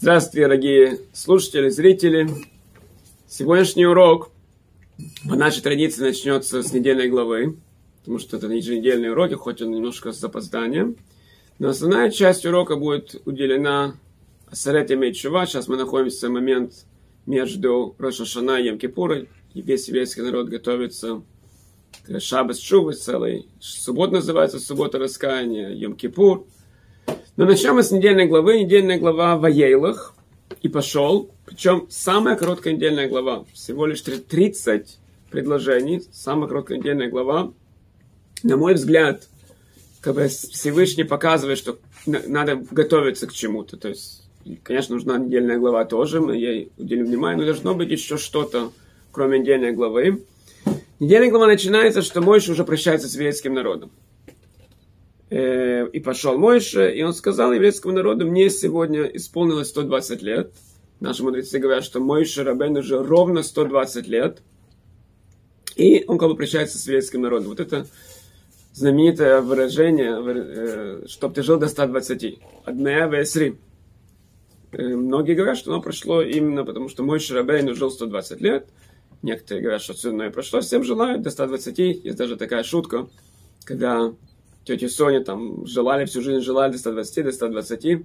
Здравствуйте, дорогие слушатели, зрители. Сегодняшний урок по нашей традиции начнется с недельной главы, потому что это еженедельные уроки, хоть он немножко с запозданием. Но основная часть урока будет уделена Асарете Мейчува. Сейчас мы находимся в момент между Рошашана и Йом-Кипурой, и весь еврейский народ готовится к Шабас Чувы целый. Суббота называется Суббота Раскаяния, Йом-Кипур – но начнем мы с недельной главы. Недельная глава в Аейлах. И пошел. Причем самая короткая недельная глава. Всего лишь 30 предложений. Самая короткая недельная глава. На мой взгляд, как бы Всевышний показывает, что надо готовиться к чему-то. То есть, конечно, нужна недельная глава тоже, мы ей уделим внимание, но должно быть еще что-то, кроме недельной главы. Недельная глава начинается, что Мойша уже прощается с еврейским народом. Э, и пошел Мойше, и он сказал еврейскому народу, мне сегодня исполнилось 120 лет. Наши мудрецы говорят, что Мойше Рабен уже ровно 120 лет. И он как бы прощается с еврейским народом. Вот это знаменитое выражение, э, чтоб ты жил до 120. Адмея весри. Многие говорят, что оно прошло именно потому, что Мой Шарабейн жил 120 лет. Некоторые говорят, что все и прошло. Всем желают до 120. Есть даже такая шутка, когда тетя Соня там желали всю жизнь, желали до 120, до 120,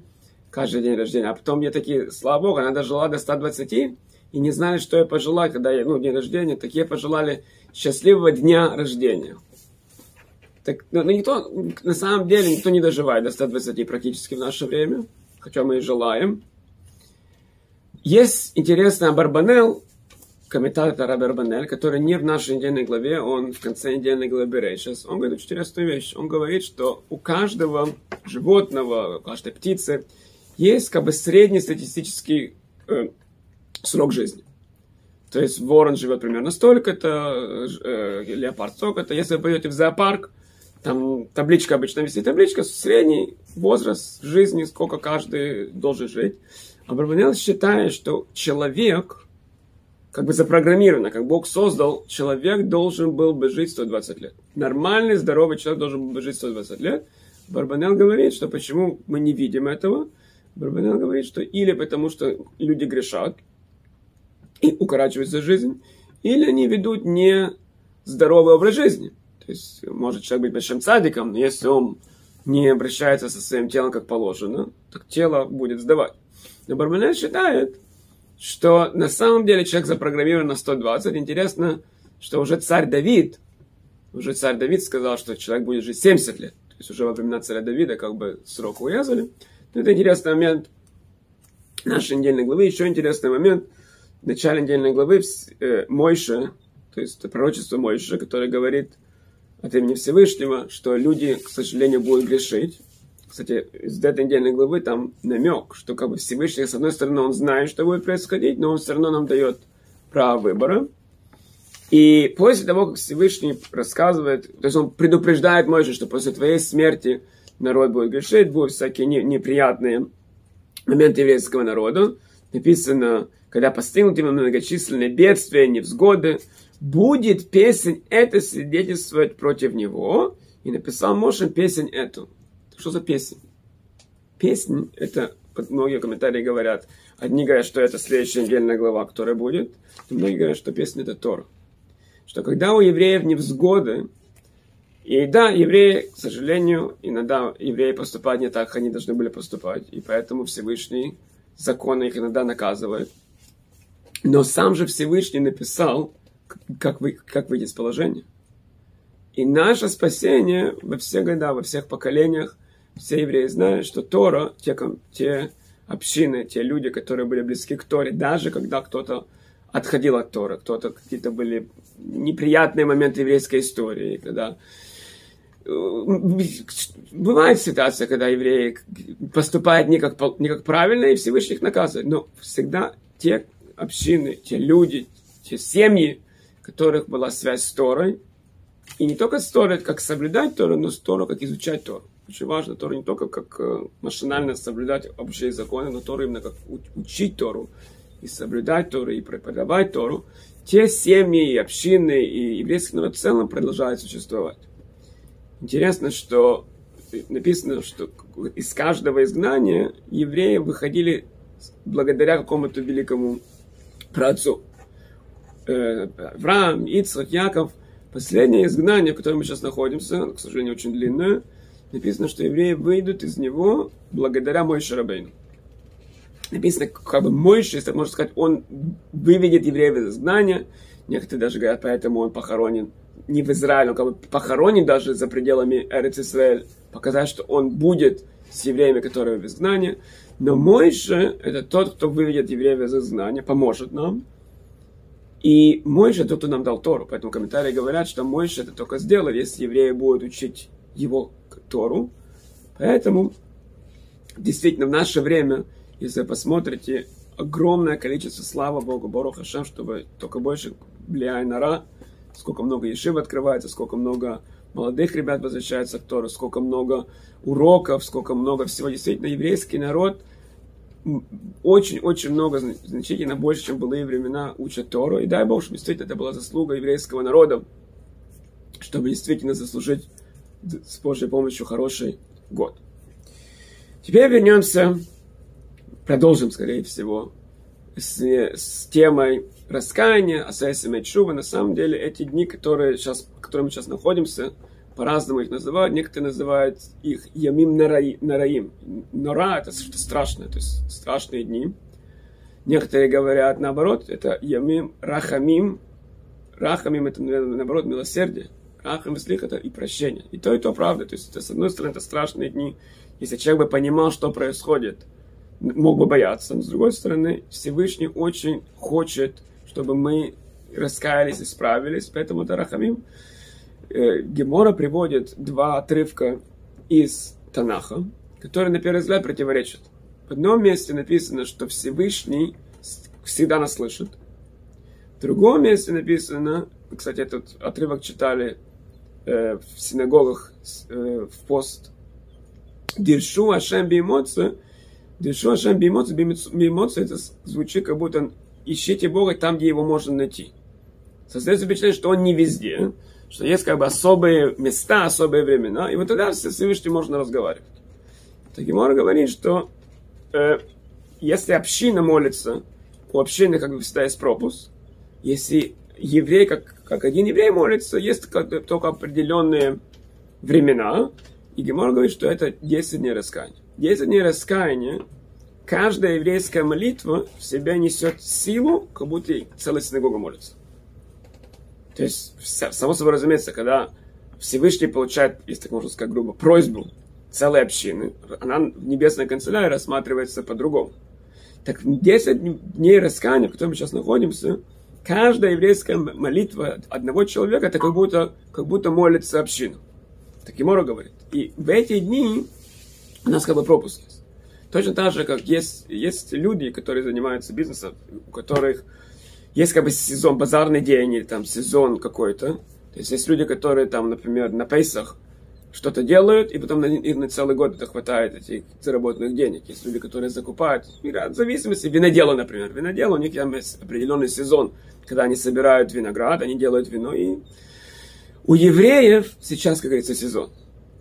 каждый день рождения. А потом мне такие, слава богу, она дожила до 120 и не знали, что я пожелать, когда я, ну, день рождения, такие пожелали счастливого дня рождения. Так, ну, никто, на самом деле, никто не доживает до 120 практически в наше время, хотя мы и желаем. Есть интересный Барбанел, комментатор Раби Банель, который не в нашей недельной главе, он в конце недельной главы Берейшес, он говорит интересную вещь. Он говорит, что у каждого животного, у каждой птицы есть как бы средний статистический э, срок жизни. То есть ворон живет примерно столько-то, э, леопард столько-то. Если вы пойдете в зоопарк, там табличка обычно висит, табличка средний возраст жизни, сколько каждый должен жить. А Барбанел считает, что человек – как бы запрограммировано, как Бог создал, человек должен был бы жить 120 лет. Нормальный, здоровый человек должен был бы жить 120 лет. Барбанел говорит, что почему мы не видим этого. Барбанел говорит, что или потому, что люди грешат и укорачивается жизнь, или они ведут не здоровый образ жизни. То есть, может человек быть большим садиком, но если он не обращается со своим телом как положено, так тело будет сдавать. Но Барбанель считает, что на самом деле человек запрограммирован на 120. Интересно, что уже царь Давид, уже царь Давид сказал, что человек будет жить 70 лет. То есть уже во времена царя Давида как бы срок урезали. Но это интересный момент нашей недельной главы. Еще интересный момент. В начале недельной главы э, Мойша, то есть пророчество Мойша, которое говорит от имени Всевышнего, что люди, к сожалению, будут грешить. Кстати, из этой недельной главы там намек, что как бы Всевышний, с одной стороны, он знает, что будет происходить, но он все равно нам дает право выбора. И после того, как Всевышний рассказывает, то есть он предупреждает Мойше, что после твоей смерти народ будет грешить, будут всякие не, неприятные моменты еврейского народа. Написано, когда постигнут ему многочисленные бедствия, невзгоды, будет песень это свидетельствовать против него. И написал Моше песень эту. Что за песня? Песня, это, многие комментарии говорят, одни говорят, что это следующая недельная глава, которая будет, многие говорят, что песня это Тор. Что когда у евреев невзгоды, и да, евреи, к сожалению, иногда евреи поступают не так, как они должны были поступать, и поэтому Всевышний законы их иногда наказывает. Но сам же Всевышний написал, как, вы, как выйти из положения. И наше спасение во все года, во всех поколениях все евреи знают, что Тора, те, те общины, те люди, которые были близки к Торе, даже когда кто-то отходил от Тора, кто-то какие-то были неприятные моменты еврейской истории, когда э, бывает ситуация, когда евреи поступают не как, не как правильно, и Всевышний их наказывает. Но всегда те общины, те люди, те семьи, у которых была связь с Торой, и не только с Торой, как соблюдать Тору, но с Торой, как изучать Тору. Очень важно Тору не только как э, машинально соблюдать общие законы, но Тору именно как учить Тору и соблюдать Тору и преподавать Тору. Те семьи и общины и еврейский народ в целом продолжают существовать. Интересно, что написано, что из каждого изгнания евреи выходили благодаря какому-то великому праотцу. Э, Авраам, Ицхак, Яков. Последнее изгнание, в котором мы сейчас находимся, к сожалению, очень длинное, написано, что евреи выйдут из него благодаря Мой Шарабейну. Написано, как бы Мойши, если можно сказать, он выведет евреев из изгнания. Некоторые даже говорят, поэтому он похоронен не в Израиле, он как бы похоронен даже за пределами Эрец Исраэль, показать, что он будет с евреями, которые в изгнании. Но Мойша – это тот, кто выведет евреев из изгнания, поможет нам. И Мойша – тот, кто нам дал Тору. Поэтому комментарии говорят, что Мойша это только сделал, если евреи будут учить его Тору. Поэтому действительно в наше время, если вы посмотрите, огромное количество, слава Богу, Бору Хашем, чтобы только больше влияя на Ра, сколько много ешив открывается, сколько много молодых ребят возвращается к Тору, сколько много уроков, сколько много всего. Действительно, еврейский народ очень-очень много, значительно больше, чем былые времена, учат Тору. И дай Бог, что действительно это была заслуга еврейского народа, чтобы действительно заслужить с Божьей помощью хороший год. Теперь вернемся, продолжим, скорее всего, с, с темой раскаяния, асайса мечува. На самом деле, эти дни, которые сейчас, в которых мы сейчас находимся, по-разному их называют. Некоторые называют их ямим нараим. Нора – это что-то страшное, то есть страшные дни. Некоторые говорят наоборот, это ямим рахамим. Рахамим – это, наоборот, милосердие. Рахам слих – это и прощение. И то, и то правда. То есть, это, с одной стороны, это страшные дни. Если человек бы понимал, что происходит, мог бы бояться. Но, с другой стороны, Всевышний очень хочет, чтобы мы раскаялись, и исправились. Поэтому это Рахамим. Э, Гемора приводит два отрывка из Танаха, которые на первый взгляд противоречат. В одном месте написано, что Всевышний всегда нас слышит. В другом месте написано, кстати, этот отрывок читали э, в синагогах э, в пост. Диршу Ашем Бимоца. Диршу Ашем Бимоца. Бимоца это звучит, как будто ищите Бога там, где его можно найти. Создается впечатление, что он не везде что есть как бы особые места, особые времена, и вот тогда с Всевышним можно разговаривать. Так Гемора говорит, что э, если община молится, у общины как бы всегда есть пропуск. Если еврей, как, как один еврей молится, есть только определенные времена. И Гемор говорит, что это 10 дней раскаяния. 10 дней раскаяния, каждая еврейская молитва в себя несет силу, как будто целая синагога молится. То есть, само собой разумеется, когда Всевышний получает, если так можно сказать грубо, просьбу целой общины, она в небесной канцелярии рассматривается по-другому. Так 10 дней раскаяния, в котором мы сейчас находимся, каждая еврейская молитва одного человека, это как будто, как будто молится община. Так Мора говорит. И в эти дни у нас как бы пропуск есть. Точно так же, как есть, есть люди, которые занимаются бизнесом, у которых есть как бы сезон, базарный день или там сезон какой-то. То есть есть люди, которые там, например, на пейсах что-то делают, и потом на, их на целый год это хватает этих заработанных денег. Есть люди, которые закупают, в зависимости, винодела, например. Винодел, у них там есть определенный сезон, когда они собирают виноград, они делают вино. И у евреев сейчас, как говорится, сезон.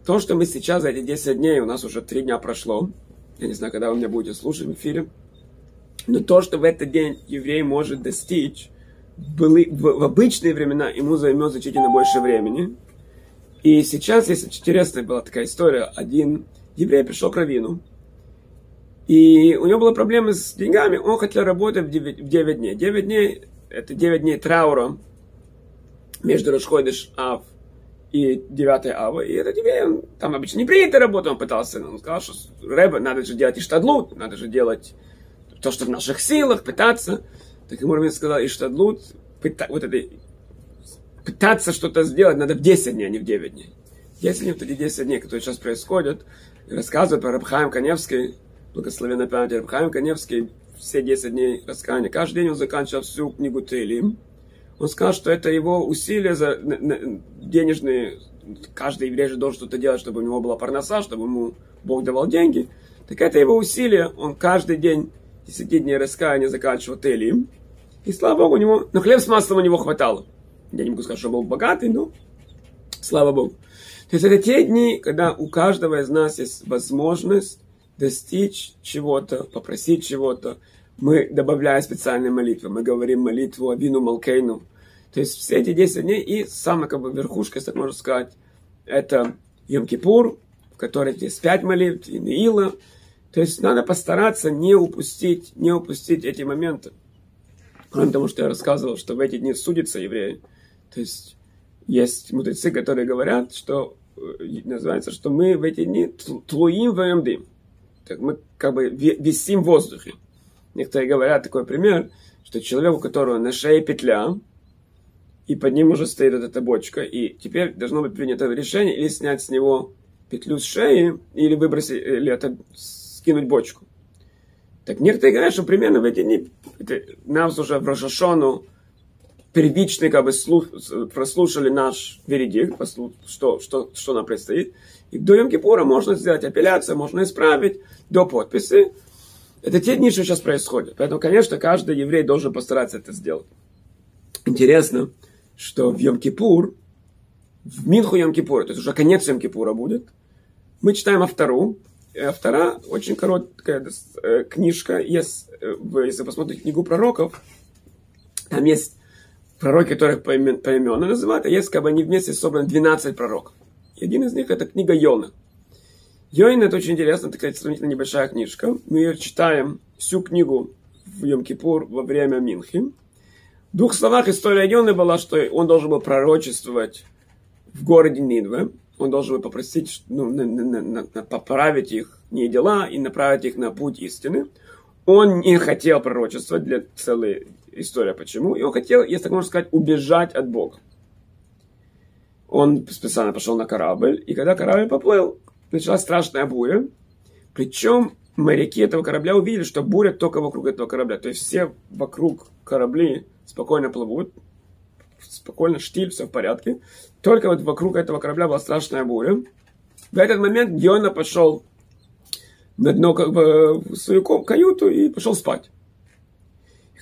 То, что мы сейчас за эти 10 дней, у нас уже 3 дня прошло, я не знаю, когда вы меня будете слушать в эфире, но то, что в этот день еврей может достичь, были, в, в обычные времена ему займет значительно больше времени. И сейчас есть интересная была такая история. Один еврей пришел к Равину, и у него была проблема с деньгами. Он хотел работать в 9, в 9 дней. 9 дней – это 9 дней траура между Рашходыш Ав и 9 Ава. И этот еврей, он, там обычно не принято работа, он пытался. Он сказал, что Рэба, надо же делать иштадлут, надо же делать то, что в наших силах, пытаться. Так ему Рамин сказал, и штадлут, пыта, вот это, пытаться что-то сделать надо в 10 дней, а не в 9 дней. 10 дней, вот эти 10 дней, которые сейчас происходят, рассказывают про Рабхаим Каневский, благословенная память Рабхаим Каневский, все 10 дней раскаяния. Каждый день он заканчивал всю книгу Тейлим. Он сказал, что это его усилия за денежные, каждый еврей же должен что-то делать, чтобы у него была парноса, чтобы ему Бог давал деньги. Так это его усилия, он каждый день 10 дней раскаяния заканчивал Телим. И слава Богу, у него, на хлеб с маслом у него хватало. Я не могу сказать, что был богатый, но слава Богу. То есть это те дни, когда у каждого из нас есть возможность достичь чего-то, попросить чего-то, мы добавляем специальные молитвы. Мы говорим молитву Авину Малкейну. То есть все эти 10 дней и самая как бы верхушка, если так можно сказать, это Йом-Кипур, в которой есть 5 молитв, и Неила. То есть надо постараться не упустить, не упустить эти моменты. Кроме того, что я рассказывал, что в эти дни судятся евреи. То есть есть мудрецы, которые говорят, что э, называется, что мы в эти дни тлуим в дым. Так мы как бы висим в воздухе. Некоторые говорят такой пример, что человек, у которого на шее петля, и под ним уже стоит вот эта бочка, и теперь должно быть принято решение или снять с него петлю с шеи, или выбросить, или это, скинуть бочку. Так некоторые говорят, что примерно в эти дни, это, нас уже в Рошашону первичный как бы слух, прослушали наш веридикт, что, что, что нам предстоит. И до Йом-Кипура можно сделать апелляцию, можно исправить до подписи. Это те дни, что сейчас происходит. Поэтому, конечно, каждый еврей должен постараться это сделать. Интересно, что в Йом-Кипур, в Минху Йом-Кипура, то есть уже конец Йом-Кипура будет, мы читаем Автору. Автора очень короткая э, книжка. Есть, э, если посмотрите книгу пророков, там есть пророки, которых по, имен, называют, а есть как бы они вместе собраны 12 пророков. И один из них это книга Йона. Йоин это очень интересно, такая сравнительно небольшая книжка. Мы ее читаем всю книгу в Йом-Кипур во время Минхи. В двух словах история Йоны была, что он должен был пророчествовать в городе Нинве. Он должен был попросить, ну, на, на, на, на, поправить их не дела и направить их на путь истины. Он не хотел пророчествовать для целой истории, почему. И он хотел, если так можно сказать, убежать от Бога. Он специально пошел на корабль, и когда корабль поплыл, началась страшная буря. Причем моряки этого корабля увидели, что буря только вокруг этого корабля. То есть все вокруг корабли спокойно плывут, спокойно, штиль, все в порядке. Только вот вокруг этого корабля была страшная буря. В этот момент Геона пошел на дно как бы, в свою каюту и пошел спать.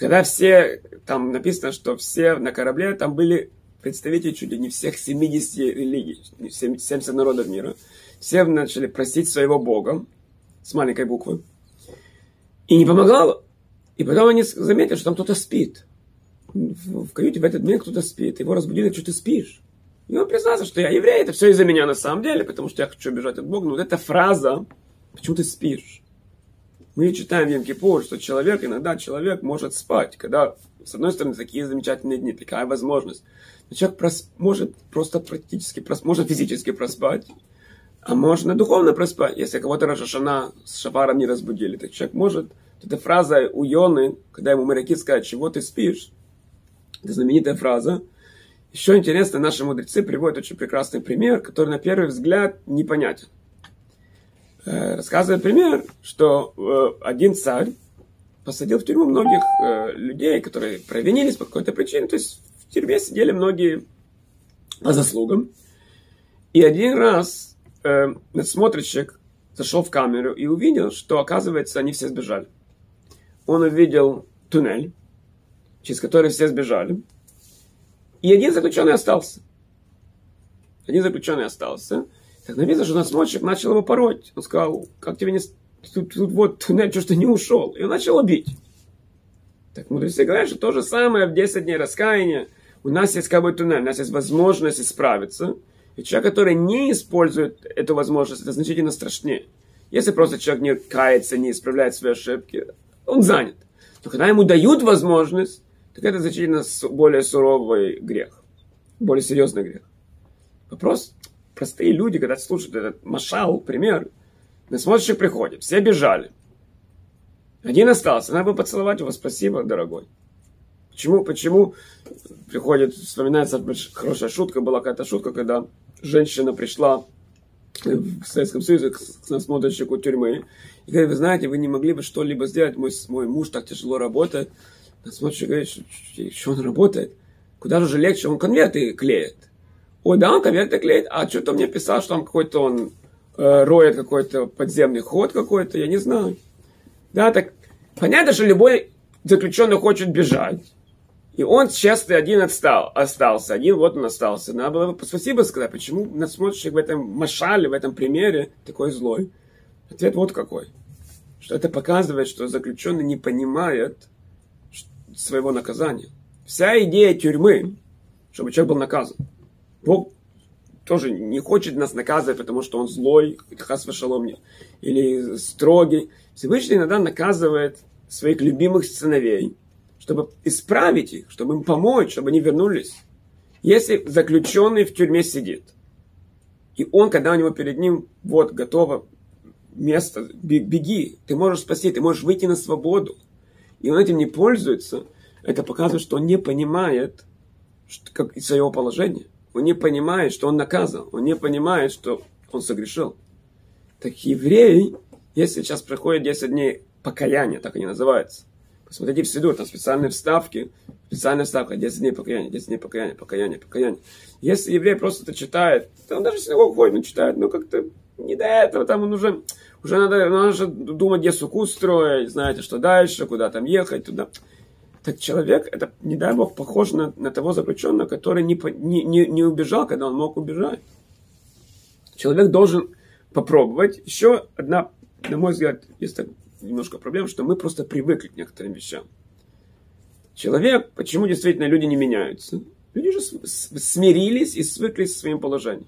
Когда все, там написано, что все на корабле, там были представители чуть ли не всех 70 религий, 70 народов мира все начали просить своего Бога с маленькой буквы. И не помогало. И потом они заметили, что там кто-то спит. В, в каюте в этот момент кто-то спит. Его разбудили, что ты спишь. И он признался, что я еврей, это все из-за меня на самом деле, потому что я хочу бежать от Бога. Но вот эта фраза, почему ты спишь? Мы читаем в Йом-Кипур, что человек, иногда человек может спать, когда, с одной стороны, такие замечательные дни, такая возможность. Но человек прос, может просто практически, прос, может физически проспать, а можно духовно проспать, если кого-то Рашашана с шафаром не разбудили. Так человек может, эта фраза у Йоны, когда ему моряки сказать, чего ты спишь, это знаменитая фраза. Еще интересно, наши мудрецы приводят очень прекрасный пример, который на первый взгляд непонятен. Э, рассказывает пример, что э, один царь посадил в тюрьму многих э, людей, которые провинились по какой-то причине. То есть в тюрьме сидели многие по заслугам. И один раз надсмотрщик зашел в камеру и увидел, что, оказывается, они все сбежали. Он увидел туннель, через который все сбежали, и один заключенный остался. Один заключенный остался. Написано, что надсмотрщик начал его пороть. Он сказал, как тебе не... Тут, тут вот туннель, что ты не ушел? И он начал бить. Так мудрецы говорят, что то же самое в 10 дней раскаяния. У нас есть как бы туннель, у нас есть возможность исправиться – и человек, который не использует эту возможность, это значительно страшнее. Если просто человек не кается, не исправляет свои ошибки, он занят. Но когда ему дают возможность, так это значительно более суровый грех, более серьезный грех. Вопрос, простые люди, когда слушают этот машал, пример, на смотрящих приходит, все бежали. Один остался, надо бы поцеловать его, спасибо, дорогой. Почему, почему приходит, вспоминается хорошая шутка, была какая-то шутка, когда женщина пришла в Советском Союзе к насмотрщику тюрьмы и говорит, вы знаете, вы не могли бы что-либо сделать, мой, мой муж так тяжело работает. Насмотрщик говорит, что, что он работает? Куда же легче, он конверты клеит. Ой, да, он конверты клеит, а что-то мне писал, что там какой-то он э, роет какой-то подземный ход какой-то, я не знаю. Да, так понятно, что любой заключенный хочет бежать. И он честный один отстал, остался, один вот он остался. Надо было бы спасибо сказать, почему насмотрщик в этом машале, в этом примере такой злой. Ответ вот какой. что это показывает, что заключенный не понимает своего наказания. Вся идея тюрьмы, чтобы человек был наказан. Бог тоже не хочет нас наказывать, потому что он злой, хас или строгий. Всевышний иногда наказывает своих любимых сыновей, чтобы исправить их, чтобы им помочь, чтобы они вернулись. Если заключенный в тюрьме сидит, и он, когда у него перед ним, вот, готово место, беги, ты можешь спасти, ты можешь выйти на свободу, и он этим не пользуется, это показывает, что он не понимает что, как, своего положения. Он не понимает, что он наказан. Он не понимает, что он согрешил. Так еврей, если сейчас проходит 10 дней покаяния, так они называются, посмотрите в Сиду, там специальные вставки, специальная вставка, 10 дней покаяния, 10 дней покаяния, покаяния, покаяния. Если еврей просто это читает, то он даже синагогу ходит, он читает, ну как-то не до этого, там он уже, уже надо, надо же думать, где суку строить, знаете, что дальше, куда там ехать, туда. Так человек, это, не дай бог, похож на, на того заключенного, который не, не, не, не убежал, когда он мог убежать. Человек должен попробовать. Еще одна, на мой взгляд, есть так, немножко проблема, что мы просто привыкли к некоторым вещам. Человек, почему действительно люди не меняются? Люди же смирились и свыклись со своим положением.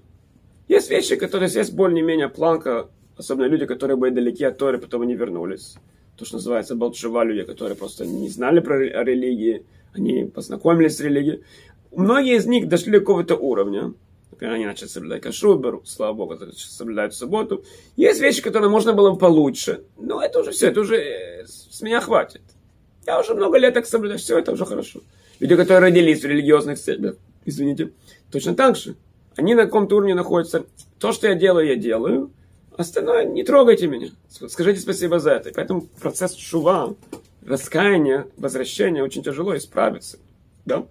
Есть вещи, которые есть более-менее планка, особенно люди, которые были далеки от Торы, потом они вернулись то, что называется Балчева, люди, которые просто не знали про религии, они познакомились с религией. Многие из них дошли до какого-то уровня. Например, они начали соблюдать кашрут, берут, слава богу, соблюдают субботу. Есть вещи, которые можно было бы получше. Но это уже все, это уже э, с меня хватит. Я уже много лет так соблюдаю, все, это уже хорошо. Люди, которые родились в религиозных семьях, извините, точно так же. Они на каком-то уровне находятся. То, что я делаю, я делаю. Остальное не трогайте меня. Скажите спасибо за это. И поэтому процесс шува, раскаяния, возвращения очень тяжело исправиться. Да?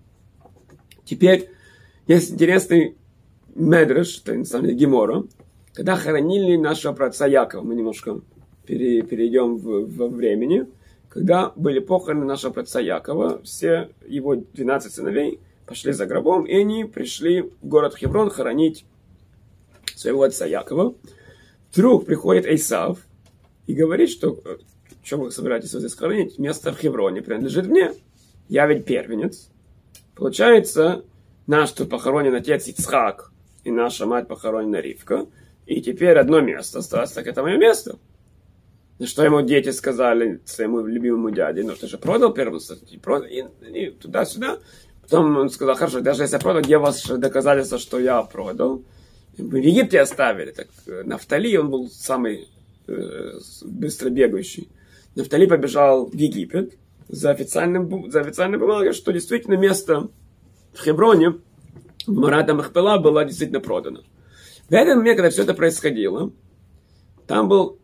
Теперь есть интересный медреш, это на самом деле Гемора, когда хоронили нашего праотца Якова, мы немножко пере, перейдем в, во времени, когда были похороны нашего праотца Якова, все его 12 сыновей пошли за гробом, и они пришли в город Хеврон хоронить своего отца Якова. Вдруг приходит Эйсав и говорит, что э, что вы собираетесь здесь хоронить? Место в Хевроне принадлежит мне. Я ведь первенец. Получается, наш тут похоронен отец Ицхак, и наша мать похоронена Ривка. И теперь одно место осталось, так это мое место. На что ему дети сказали своему любимому дяде, ну ты же продал первенство, и, и, и туда-сюда. Потом он сказал, хорошо, даже если я продал, где у вас доказательства, что я продал? В Египте оставили. Так, э, Нафтали, он был самый э, быстро бегающий. Нафтали побежал в Египет за, официальным, за официальной бумагой, что действительно место в Хеброне, в Марата Махпела, было действительно продано. В этот момент, когда все это происходило, там был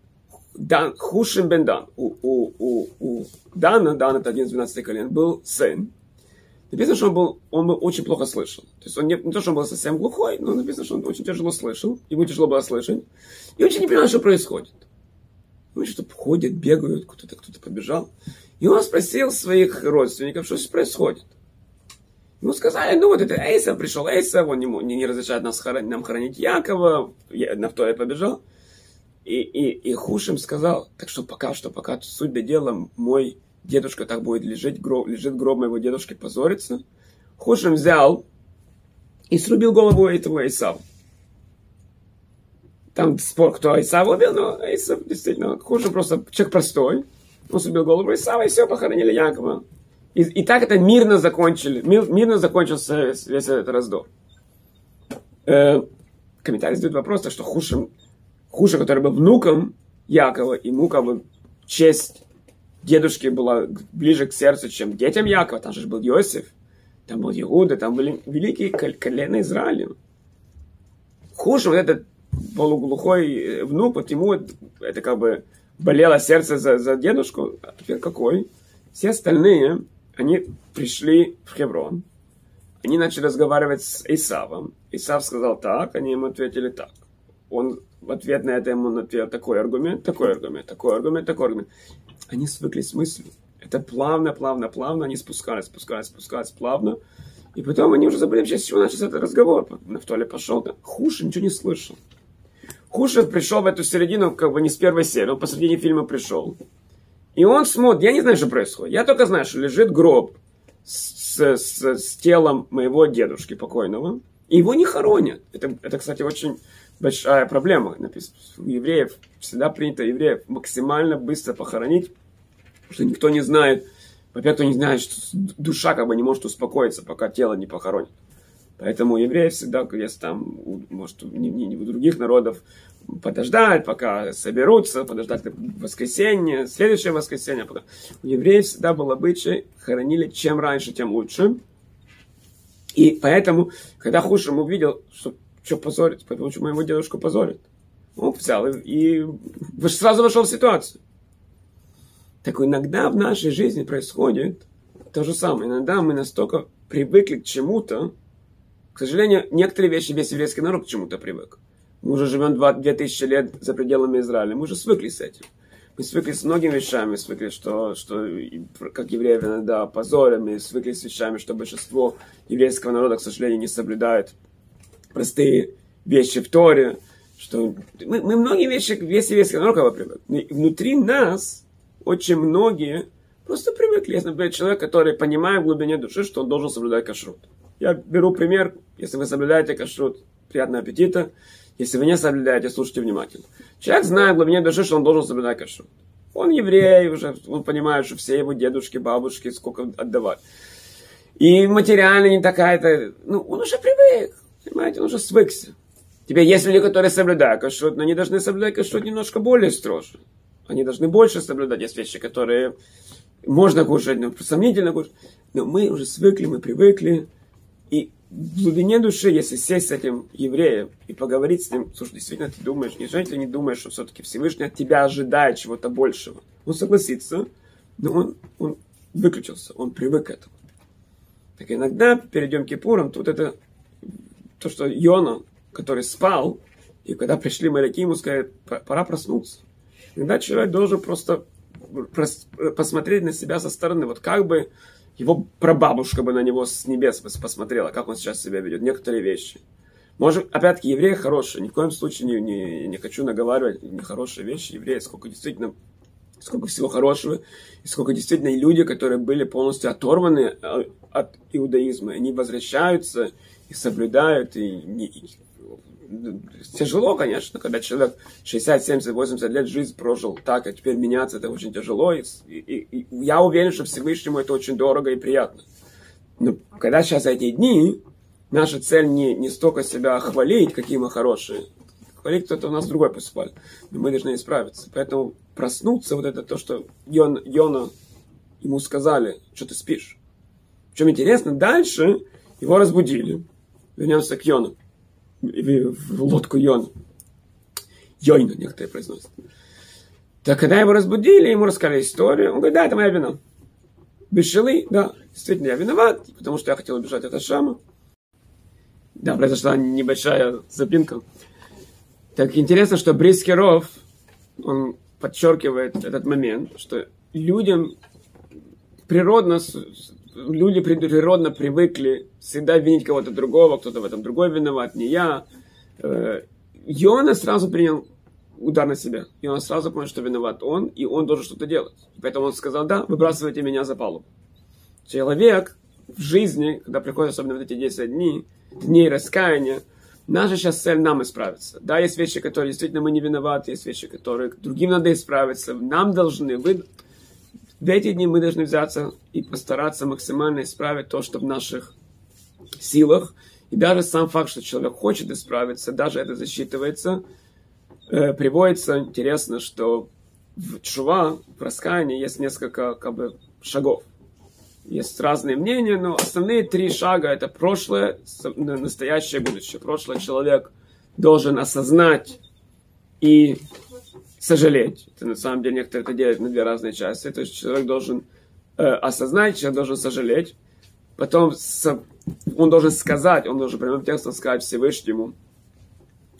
Дан, Хушим бен Дан. У, у, у, у Дана, Дан это один из 12 колен, был сын, Написано, что он был, он был очень плохо слышал. То есть он не, не то, что он был совсем глухой, но написано, что он очень тяжело слышал. Ему тяжело было слышать. И очень не понимал, что происходит. Ну, что ходят, бегают, кто-то кто-то побежал. И он спросил своих родственников, что здесь происходит. Ему сказали, ну вот это Эйсов пришел, Эйсов, он не, не, не разрешает нас хоронить, нам хоронить Якова, я, на второе побежал. И, и, и Хушим сказал, так что пока что, пока суть до дела, мой дедушка так будет лежать, гроб, лежит гроб моего дедушки, позориться. Хушим взял и срубил голову этого Исава. Там спор, кто Исава убил, но Исав действительно, Хушим просто человек простой. Он срубил голову Исава, и все, похоронили Якова. И, и так это мирно закончили, мир, мирно закончился весь этот раздор. Э, комментарий задает вопрос, что Хушим, Хуша, который был внуком Якова, ему как бы честь дедушке было ближе к сердцу, чем детям Якова. Там же был Иосиф, там был Иуда, там были великие колена Израиля. Хуже вот этот полуглухой э, внук, вот ему это как бы болело сердце за, за дедушку. А теперь какой? Все остальные, они пришли в Хеврон, они начали разговаривать с Исавом. Исав сказал так, они ему ответили так. Он в ответ на это ему ответил такой аргумент, такой аргумент, такой аргумент, такой аргумент они свыклись с мыслью. Это плавно, плавно, плавно, они спускались, спускались, спускались плавно. И потом они уже забыли, с чего начался этот разговор. Нафтали пошел, да. Хуже ничего не слышал. Кушев пришел в эту середину, как бы не с первой серии, он посредине фильма пришел. И он смотрит, я не знаю, что происходит. Я только знаю, что лежит гроб с, с, с телом моего дедушки покойного. И его не хоронят. Это, это, кстати, очень большая проблема. Написано, евреев всегда принято евреев максимально быстро похоронить, что никто не знает, во-первых, не знает, что душа как бы не может успокоиться, пока тело не похоронит. Поэтому евреи всегда, если там, может, не, не, не у других народов, подождать, пока соберутся, подождать воскресенье, следующее воскресенье. Пока. У евреев всегда был обычай, хоронили чем раньше, тем лучше. И поэтому, когда Хушам увидел, что, что позорит, потому что моего дедушку позорит, он взял и, и сразу вошел в ситуацию. Так иногда в нашей жизни происходит то же самое. Иногда мы настолько привыкли к чему-то, к сожалению, некоторые вещи весь еврейский народ к чему-то привык. Мы уже живем 2000 лет за пределами Израиля. Мы уже свыкли с этим. Мы свыкли с многими вещами, свыкли, что, что как евреи иногда позорим, мы свыкли с вещами, что большинство еврейского народа, к сожалению, не соблюдает простые вещи в Торе, что мы, мы многие вещи, весь еврейский народ бы привык. внутри нас очень многие просто привыкли. Есть, например, человек, который понимает в глубине души, что он должен соблюдать кашрут. Я беру пример, если вы соблюдаете кашрут, приятного аппетита. Если вы не соблюдаете, слушайте внимательно. Человек знает в глубине души, что он должен соблюдать кашу. Он еврей уже, он понимает, что все его дедушки, бабушки сколько отдавать. И материально не такая-то... Ну, он уже привык, понимаете, он уже свыкся. Теперь есть люди, которые соблюдают кашрут, но они должны соблюдать кашрут немножко более строже. Они должны больше соблюдать. Есть вещи, которые можно кушать, но сомнительно кушать. Но мы уже свыкли, мы привыкли. И в глубине души, если сесть с этим евреем и поговорить с ним, слушай, действительно ты думаешь, неужели ты не думаешь, что все-таки Всевышний от тебя ожидает чего-то большего? Он согласится, но он, он выключился, он привык к этому. Так иногда перед Йом Кипуром тут это то, что Йона, который спал, и когда пришли моряки, ему сказали, пора проснуться. Иногда человек должен просто посмотреть на себя со стороны, вот как бы его прабабушка бы на него с небес посмотрела, как он сейчас себя ведет, некоторые вещи. Может, опять-таки, евреи хорошие, ни в коем случае не, не, не хочу наговаривать нехорошие вещи. Евреи, сколько действительно, сколько всего хорошего, и сколько действительно люди, которые были полностью оторваны э, от иудаизма, они возвращаются и соблюдают, и, и, тяжело, конечно, когда человек 60, 70, 80 лет жизнь прожил так, а теперь меняться это очень тяжело. И, и, и я уверен, что Всевышнему это очень дорого и приятно. Но когда сейчас эти дни, наша цель не, не столько себя хвалить, какие мы хорошие. Хвалить кто-то у нас другой поступает. Но мы должны исправиться. Поэтому проснуться, вот это то, что Йон, Йона ему сказали, что ты спишь. Причем интересно, дальше его разбудили. Вернемся к Йону в лодку Йон. Йойна некоторые произносят. Так когда его разбудили, ему рассказали историю, он говорит, да, это моя вина. Бешелы, да, действительно, я виноват, потому что я хотел убежать от Ашама. Да, произошла небольшая запинка. Так интересно, что Брискеров, он подчеркивает этот момент, что людям природно люди природно привыкли всегда винить кого-то другого, кто-то в этом другой виноват, не я. Э, Йона сразу принял удар на себя. И он сразу понял, что виноват он, и он должен что-то делать. Поэтому он сказал, да, выбрасывайте меня за палубу. Человек в жизни, когда приходят особенно вот эти 10 дней, дней раскаяния, наша сейчас цель нам исправиться. Да, есть вещи, которые действительно мы не виноваты, есть вещи, которые другим надо исправиться. Нам должны, вы в эти дни мы должны взяться и постараться максимально исправить то, что в наших силах. И даже сам факт, что человек хочет исправиться, даже это засчитывается, э, приводится, интересно, что в чува, в раскаянии есть несколько как бы, шагов. Есть разные мнения, но основные три шага – это прошлое, настоящее, будущее. Прошлое человек должен осознать и сожалеть. Это на самом деле некоторые это делают на две разные части. То есть человек должен э, осознать, человек должен сожалеть. Потом со, он должен сказать, он должен прямым текстом сказать Всевышнему,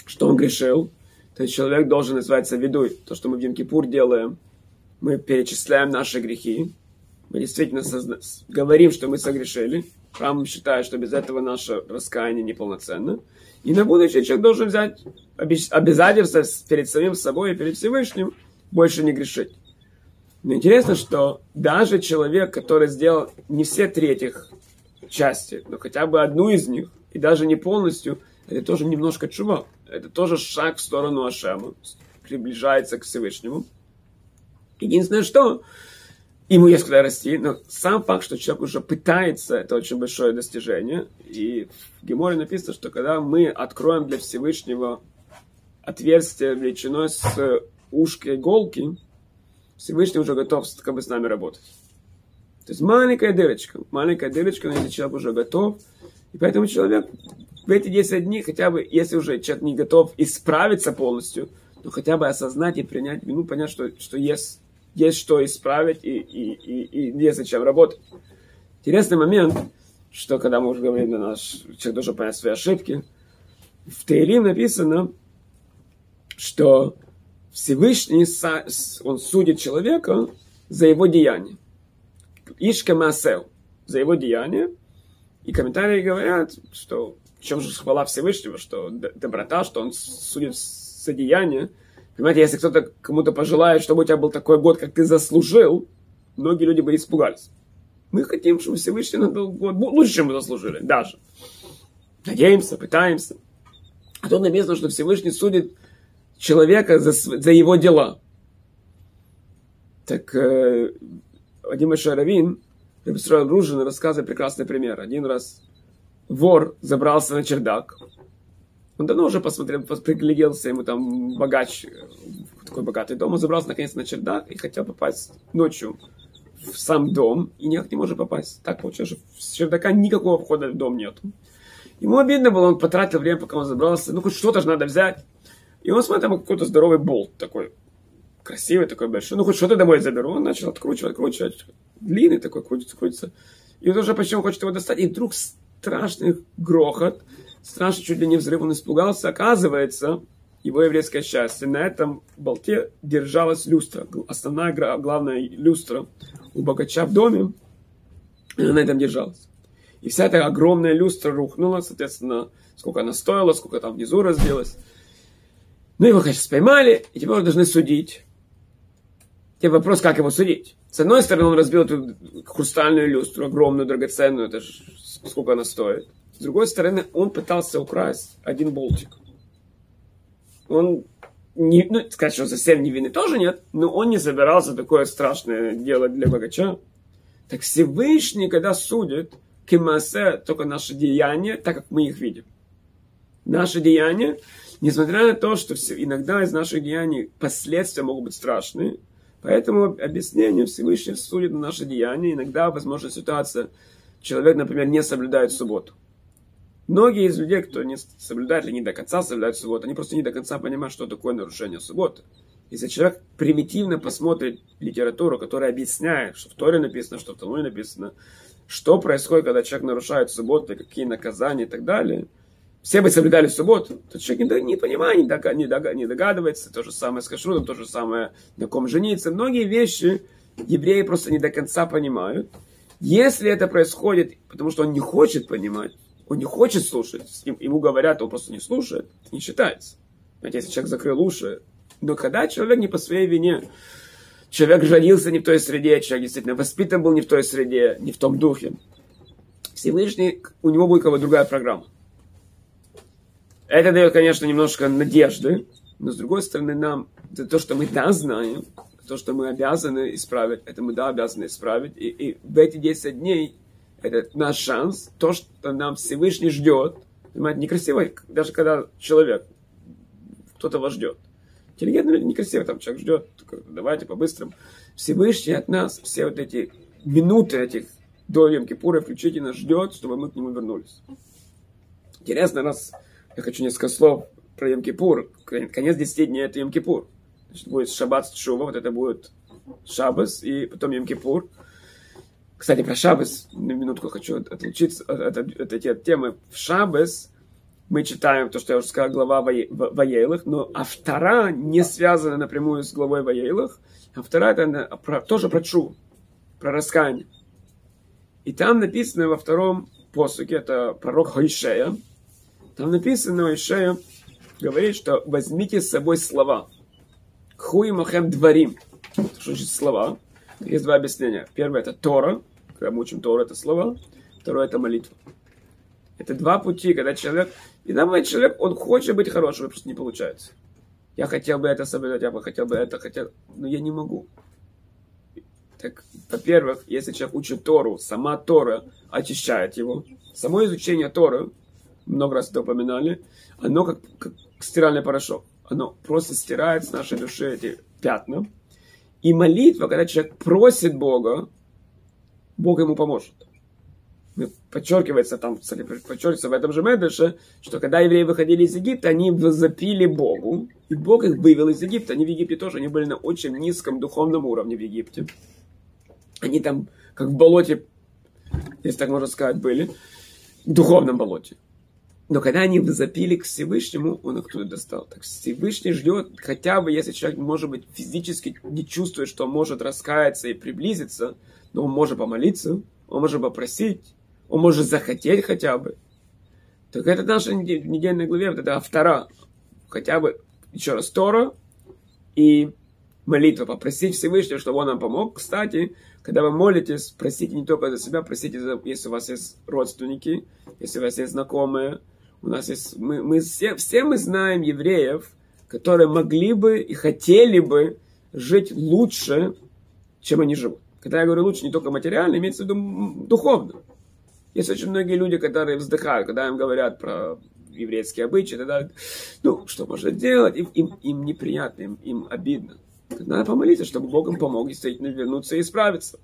что он грешил. То есть человек должен называться видуй. То, что мы в Йом-Кипур делаем, мы перечисляем наши грехи. Мы действительно созна... говорим, что мы согрешили. Храм считает, что без этого наше раскаяние неполноценно. И на будущее человек должен взять обязательство перед самим собой и перед Всевышним больше не грешить. Но интересно, что даже человек, который сделал не все три этих части, но хотя бы одну из них, и даже не полностью, это тоже немножко чува. Это тоже шаг в сторону Ашема, приближается к Всевышнему. Единственное, что ему есть куда расти, но сам факт, что человек уже пытается, это очень большое достижение. И в Геморе написано, что когда мы откроем для Всевышнего отверстие величиной с ушкой иголки, Всевышний уже готов как бы с нами работать. То есть маленькая дырочка, маленькая дырочка, но если человек уже готов, и поэтому человек в эти 10 дней, хотя бы, если уже человек не готов исправиться полностью, но хотя бы осознать и принять вину, понять, что, что есть, есть что исправить и, и, и, и есть зачем работать. Интересный момент, что когда мы уже говорим, наш человек должен понять свои ошибки, в Таилим написано, что Всевышний, он судит человека за его деяние. Ишка Масел, за его деяние. И комментарии говорят, что в чем же хвала Всевышнего, что доброта, что он судит за деяние. Понимаете, если кто-то кому-то пожелает, чтобы у тебя был такой год, как ты заслужил, многие люди бы испугались. Мы хотим, чтобы Всевышний нам дал год лучше, чем мы заслужили, даже. Надеемся, пытаемся. А тут написано, что Всевышний судит человека за, за его дела. Так э, Вадим Шаравин Ружин рассказывает прекрасный пример. Один раз вор забрался на чердак. Он давно уже посмотрел, пригляделся, ему там богач, такой богатый дом. Он забрался наконец на чердак и хотел попасть ночью в сам дом, и никак не может попасть. Так получилось, что с чердака никакого входа в дом нету. Ему обидно было, он потратил время, пока он забрался. Ну, хоть что-то же надо взять. И он смотрит, там какой-то здоровый болт такой, красивый такой большой. Ну, хоть что-то домой заберу. Он начал откручивать, откручивать. Длинный такой, крутится, крутится. И он уже он хочет его достать. И вдруг страшный грохот, страшный чуть ли не взрыв, он испугался. Оказывается, его еврейское счастье, на этом болте держалась люстра. Основная, главная люстра у богача в доме, она на этом держалась. И вся эта огромная люстра рухнула, соответственно, сколько она стоила, сколько там внизу разбилась. Ну, его, конечно, поймали, и теперь должны судить. Теперь вопрос, как его судить. С одной стороны, он разбил эту хрустальную люстру, огромную, драгоценную, это же сколько она стоит. С другой стороны, он пытался украсть один болтик. Он, не, ну, сказать, что совсем не вины тоже нет, но он не собирался такое страшное делать для богача. Так Всевышний, когда судит, кемасе, только наши деяния, так как мы их видим. Наши деяния Несмотря на то, что иногда из наших деяний последствия могут быть страшные, поэтому объяснение Всевышний судит на наши деяния. Иногда возможна ситуация, человек, например, не соблюдает субботу. Многие из людей, кто не соблюдает или не до конца соблюдает субботу, они просто не до конца понимают, что такое нарушение субботы. Если человек примитивно посмотрит литературу, которая объясняет, что в Торе написано, что в Талмуде написано, что происходит, когда человек нарушает субботу, какие наказания и так далее – все бы соблюдали субботу, то человек не, понимает, не, не догадывается, то же самое с кашрутом, то же самое на ком жениться. Многие вещи евреи просто не до конца понимают. Если это происходит, потому что он не хочет понимать, он не хочет слушать, ему говорят, он просто не слушает, не считается. Знаете, если человек закрыл уши, но когда человек не по своей вине, человек родился не в той среде, человек действительно воспитан был не в той среде, не в том духе, Всевышний, у него будет как бы другая программа. Это дает, конечно, немножко надежды, но с другой стороны, нам то, что мы да знаем, то, что мы обязаны исправить, это мы да обязаны исправить. И, и в эти 10 дней это наш шанс, то, что нам Всевышний ждет. Понимаете, некрасиво, даже когда человек, кто-то вас ждет. Интеллигентные люди некрасиво, там человек ждет, давайте по-быстрому. Всевышний от нас все вот эти минуты этих до Йом-Кипура включительно ждет, чтобы мы к нему вернулись. Интересно, раз я хочу несколько слов про Йом-Кипур. Конец 10 дней это Йом-Кипур. Значит, будет Шаббат Шува, вот это будет Шаббас, и потом Йом-Кипур. Кстати, про Шаббас, на минутку хочу отлучиться от, от, от этой темы. В Шаббас мы читаем то, что я уже сказал, глава Ваейлах, но а вторая не связана напрямую с главой Ваейлах, а вторая это про, тоже про Чу, про раскаяние. И там написано во втором посуке, это пророк Хойшея, Там написано, Ишея говорит, что возьмите с собой слова. Хуи махем дворим. Что значит слова? Есть два объяснения. Первое это Тора. Когда мы учим Тору, это слова. Второе это молитва. Это два пути, когда человек... И бывает человек, он хочет быть хорошим, но просто не получается. Я хотел бы это соблюдать, я бы хотел бы это, хотел, но я не могу. Так, во-первых, если человек учит Тору, сама Тора очищает его. Само изучение Торы, много раз это упоминали, оно как, как стиральный порошок. Оно просто стирает с нашей души эти пятна. И молитва, когда человек просит Бога, Бог ему поможет. Подчеркивается там, подчеркивается в этом же Медреше, что когда евреи выходили из Египта, они возопили Богу, и Бог их вывел из Египта. Они в Египте тоже, они были на очень низком духовном уровне в Египте. Они там, как в болоте, если так можно сказать, были, в духовном болоте. Но когда они запили к Всевышнему, он их туда достал. Так Всевышний ждет, хотя бы если человек, может быть, физически не чувствует, что может раскаяться и приблизиться, но он может помолиться, он может попросить, он может захотеть хотя бы. Так это наша недельная главе, вот это автора. Хотя бы, еще раз, Тора и молитва. Попросить Всевышнего, чтобы он нам помог. Кстати, когда вы молитесь, просите не только за себя, просите, за, если у вас есть родственники, если у вас есть знакомые. У нас есть, мы, мы все, все мы знаем евреев, которые могли бы и хотели бы жить лучше, чем они живут. Когда я говорю лучше, не только материально, имеется в виду духовно. Есть очень многие люди, которые вздыхают, когда им говорят про еврейские обычаи, тогда, ну, что можно делать, им, им, им неприятно, им, им обидно. Надо помолиться, чтобы Бог им помог действительно вернуться и исправиться.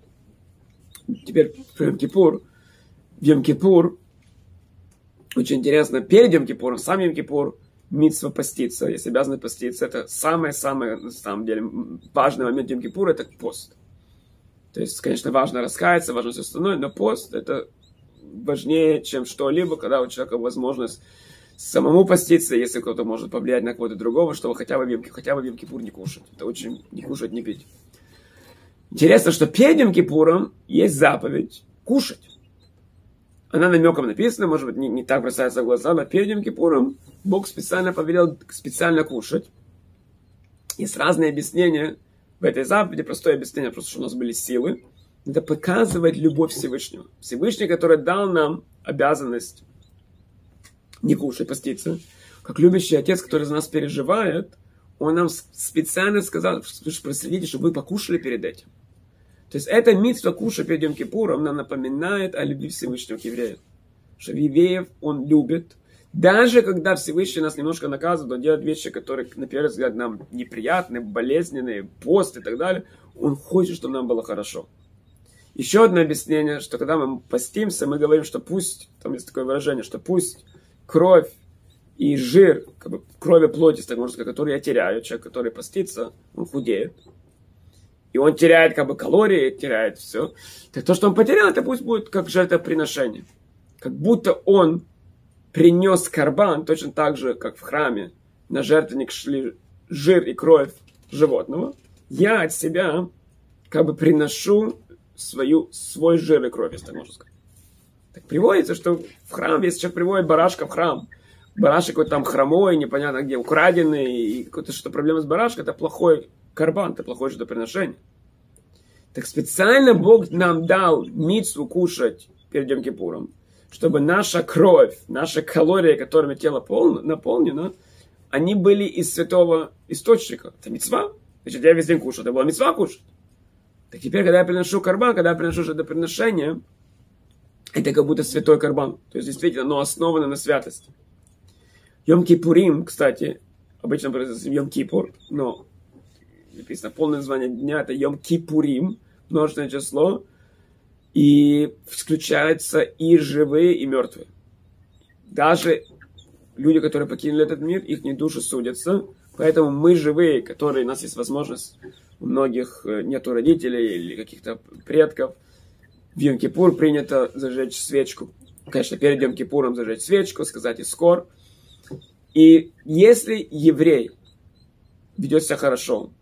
Теперь в Йом-Кипур. Йом-Кипур очень интересно, перед Йом-Кипуром, сам Йом-Кипур, митсва поститься, если обязаны поститься, это самое-самое, на самом деле, важный момент Йом-Кипура, это пост. То есть, конечно, важно раскаяться, важно все остальное, но пост это важнее, чем что-либо, когда у человека возможность самому поститься, если кто-то может повлиять на кого-то другого, чтобы хотя бы, хотя бы в Кипур не кушать. Это очень не кушать, не пить. Интересно, что перед Йом Кипуром есть заповедь кушать. Она намеком написана, может быть, не, не так бросается в глаза, но перед Йом Кипуром Бог специально повелел специально кушать. Есть разные объяснения, в этой заповеди простое объяснение, просто что у нас были силы. Это показывает любовь Всевышнего. Всевышний, который дал нам обязанность не кушать, поститься. Как любящий отец, который за нас переживает, он нам специально сказал, что проследите, чтобы вы покушали перед этим. То есть это митство кушать перед Йом Кипуром нам напоминает о любви Всевышнего к евреям. Что евреев он любит, даже когда Всевышний нас немножко наказывает, он делает вещи, которые, на первый взгляд, нам неприятны, болезненные, пост и так далее, он хочет, чтобы нам было хорошо. Еще одно объяснение, что когда мы постимся, мы говорим, что пусть, там есть такое выражение, что пусть кровь и жир, как бы кровь и плоть, так можно сказать, которые я теряю, человек, который постится, он худеет. И он теряет как бы калории, теряет все. Так то, что он потерял, это пусть будет как жертвоприношение. Как будто он принес карбан, точно так же, как в храме, на жертвенник шли жир и кровь животного, я от себя как бы приношу свою, свой жир и кровь, если так можно сказать. Так приводится, что в храм, если человек приводит барашка в храм, барашек какой-то там хромой, непонятно где, украденный, и какая-то что проблема с барашком, это плохой карбан, это плохое жертвоприношение. Так специально Бог нам дал мицу кушать перед Йом Кипуром, чтобы наша кровь, наши калории, которыми тело полно, наполнено, они были из святого источника. Это мецва. Значит, я весь день кушал. Это была мецва кушать. Так теперь, когда я приношу карбан, когда я приношу это приношение, это как будто святой карбан. То есть, действительно, оно основано на святости. Йом Кипурим, кстати, обычно произносится Йом Кипур, но написано полное название дня, это Йом Кипурим, множественное число, и включаются и живые, и мертвые. Даже люди, которые покинули этот мир, их не души судятся. Поэтому мы живые, которые, у нас есть возможность, у многих э, нету родителей или каких-то предков. В Йом-Кипур принято зажечь свечку. Конечно, перед Йом-Кипуром зажечь свечку, сказать искор. И если еврей ведет себя хорошо,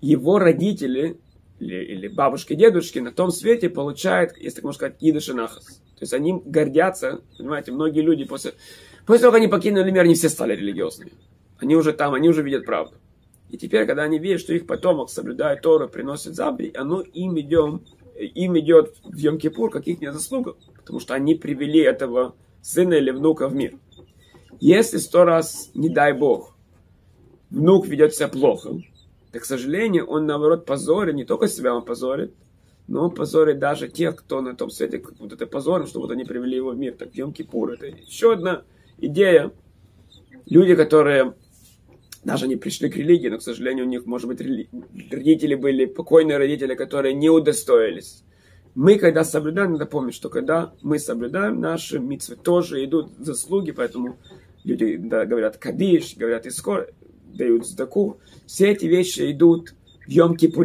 его родители или, или бабушки, дедушки на том свете получают, если так можно сказать, идыш нахас. То есть они гордятся, понимаете, многие люди после, После того, как они покинули мир, они все стали религиозными. Они уже там, они уже видят правду. И теперь, когда они видят, что их потомок соблюдает Тору, приносит заповедь, оно им, идем, им идет в Йом-Кипур, как их заслуга, потому что они привели этого сына или внука в мир. Если сто раз, не дай Бог, внук ведет себя плохо, то, к сожалению, он, наоборот, позорит, не только себя он позорит, но он позорит даже тех, кто на том свете, как вот это позором, что вот они привели его в мир. Так Йом-Кипур, это еще одна идея. Люди, которые даже не пришли к религии, но, к сожалению, у них, может быть, родители были, покойные родители, которые не удостоились. Мы, когда соблюдаем, надо помнить, что когда мы соблюдаем, наши митцвы тоже идут заслуги, поэтому люди да, говорят кадиш, говорят искор, дают сдаку. Все эти вещи идут в Йом-Кипуре.